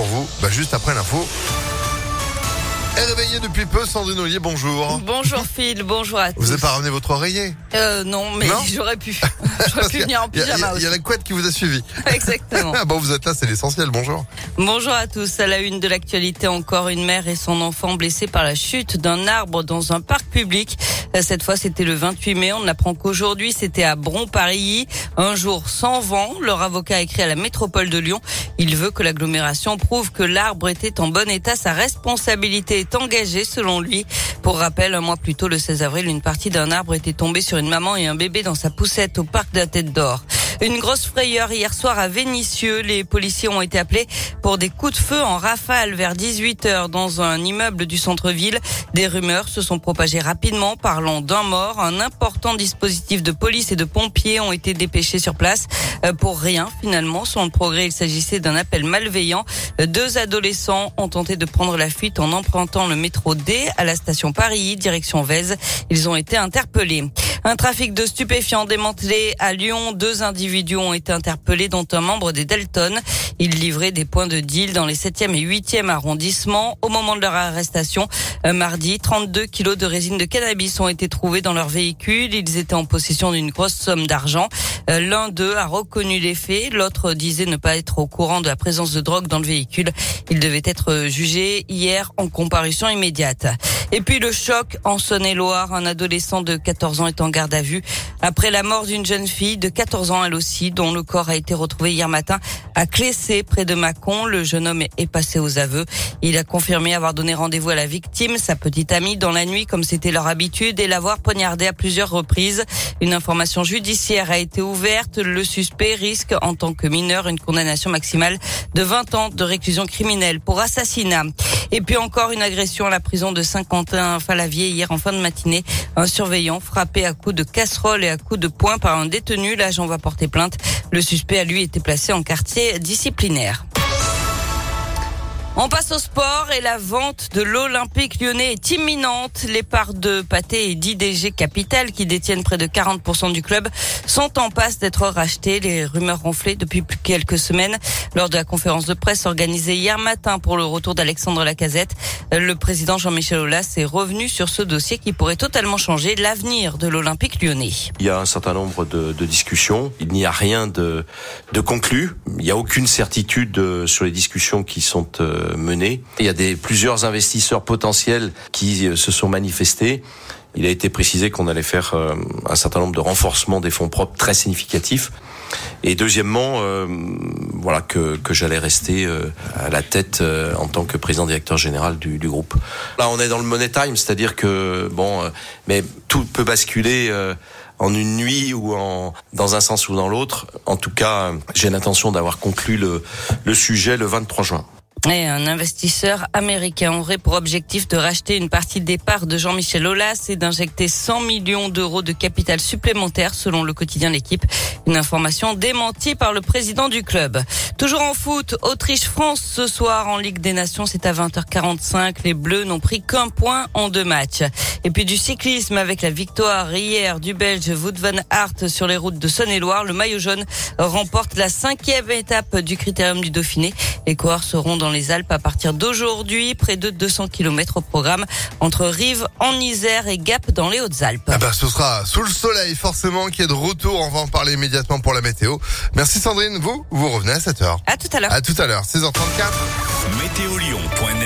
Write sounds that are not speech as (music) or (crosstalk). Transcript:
pour vous, bah, juste après l'info. est réveillée depuis peu, Sandrine Ollier, bonjour. Bonjour (laughs) Phil, bonjour à tous. Vous n'avez pas ramené votre oreiller Euh, non, mais Non (laughs) j'aurais pu. (laughs) j'aurais pu venir en Il y a- il y a- il y a la couette qui vous a suivi. Exactement. Ah bon, vous êtes là, c'est l'essentiel, bonjour. Bonjour à tous. À la une de l'actualité, encore une mère et son enfant blessés par la chute d'un arbre dans un parc public. Euh, Cette fois, c'était le 28 mai. On apprend qu'aujourd'hui, c'était à Bron-Parilly. Un jour sans vent. Leur avocat a écrit à la métropole de Lyon. Il veut que l'agglomération prouve que l'arbre était en bon état. Sa responsabilité est engagée, selon lui. Pour rappel, un mois plus tôt, le 16 avril, une partie d'un arbre était tombée sur une maman et un bébé dans sa poussette au parc de la Tête d'Or. Une grosse frayeur hier soir à Vénissieux. Les policiers ont été appelés pour des coups de feu en rafale vers 18 heures dans un immeuble du centre-ville. Des rumeurs se sont propagées rapidement parlant d'un mort. Un important dispositif de police et de pompiers ont été dépêchés sur place euh, pour rien finalement. Sans le progrès, il s'agissait d'un appel malveillant. Deux adolescents ont tenté de prendre la fuite en empruntant le métro D à la station Paris, direction Vèze. Ils ont été interpellés. Un trafic de stupéfiants démantelé à Lyon. Deux individus ont été interpellés, dont un membre des Dalton. Ils livraient des points de deal dans les 7e et 8e arrondissements. Au moment de leur arrestation, euh, mardi, 32 kilos de résine de cannabis ont été trouvés dans leur véhicule. Ils étaient en possession d'une grosse somme d'argent. Euh, L'un d'eux a reconnu les faits. L'autre disait ne pas être au courant de la présence de drogue dans le véhicule. Il devait être jugé hier en comparution immédiate. Et puis le choc en Saône-et-Loire. Un adolescent de 14 ans est en garde à vue après la mort d'une jeune fille de 14 ans elle aussi, dont le corps a été retrouvé hier matin à Clessé, près de Mâcon. Le jeune homme est passé aux aveux. Il a confirmé avoir donné rendez-vous à la victime, sa petite amie, dans la nuit, comme c'était leur habitude, et l'avoir poignardé à plusieurs reprises. Une information judiciaire a été ouverte. Le suspect risque, en tant que mineur, une condamnation maximale de 20 ans de réclusion criminelle pour assassinat. Et puis encore une agression à la prison de Saint-Quentin-Falavier hier en fin de matinée. Un surveillant frappé à coups de casserole et à coups de poing par un détenu. L'agent va porter plainte. Le suspect a lui été placé en quartier disciplinaire. On passe au sport et la vente de l'Olympique lyonnais est imminente. Les parts de Pathé et d'IDG Capital, qui détiennent près de 40% du club, sont en passe d'être rachetées. Les rumeurs ronflaient depuis quelques semaines. Lors de la conférence de presse organisée hier matin pour le retour d'Alexandre Lacazette, le président Jean-Michel Aulas est revenu sur ce dossier qui pourrait totalement changer l'avenir de l'Olympique lyonnais. Il y a un certain nombre de, discussions. Il n'y a rien de, de conclu. Il n'y a aucune certitude euh, sur les discussions qui sont euh, menées. Il y a des plusieurs investisseurs potentiels qui euh, se sont manifestés. Il a été précisé qu'on allait faire euh, un certain nombre de renforcements des fonds propres très significatifs. Et deuxièmement, euh, voilà que, j'allais rester à la tête en tant que président directeur général du, groupe. Là, on est dans le money time, c'est-à-dire que bon, mais tout peut basculer. en une nuit ou en dans un sens ou dans l'autre. En tout cas, j'ai l'intention d'avoir conclu le sujet le 23 juin. Et un investisseur américain aurait pour objectif de racheter une partie des parts de Jean-Michel Aulas et d'injecter 100 millions d'euros de capital supplémentaire selon le quotidien L'équipe. Une information démentie par le président du club. Toujours en foot, Autriche-France ce soir en Ligue des Nations, c'est à 20h45. Les Bleus n'ont pris qu'un point en deux matchs. Et puis du cyclisme avec la victoire hier du Belge Wout van Aert sur les routes de Saône-et-Loire. Le maillot jaune remporte la cinquième étape du Critérium du Dauphiné. Les coureurs seront dans les Alpes à partir d'aujourd'hui. Près de 200 km au programme entre Rive en Isère et Gap dans les Hautes-Alpes. Ah bah, ce sera sous le soleil, forcément, qui est de retour. On va en parler immédiatement pour la météo. Merci Sandrine. Vous, vous revenez à 7h. À tout à l'heure. À tout à l'heure, 16h34. Météolion.net